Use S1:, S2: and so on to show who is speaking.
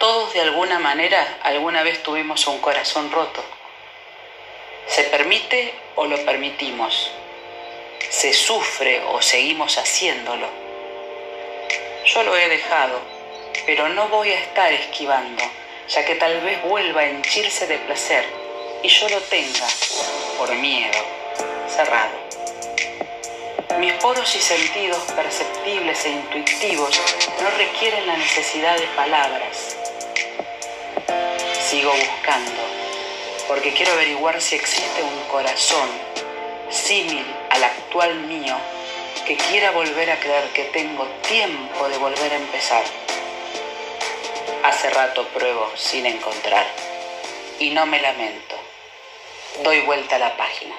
S1: Todos de alguna manera alguna vez tuvimos un corazón roto. ¿Se permite o lo permitimos? ¿Se sufre o seguimos haciéndolo? Yo lo he dejado, pero no voy a estar esquivando, ya que tal vez vuelva a henchirse de placer y yo lo tenga, por miedo, cerrado. Mis poros y sentidos perceptibles e intuitivos no requieren la necesidad de palabras. Sigo buscando, porque quiero averiguar si existe un corazón símil al actual mío que quiera volver a creer que tengo tiempo de volver a empezar. Hace rato pruebo sin encontrar y no me lamento. Doy vuelta a la página.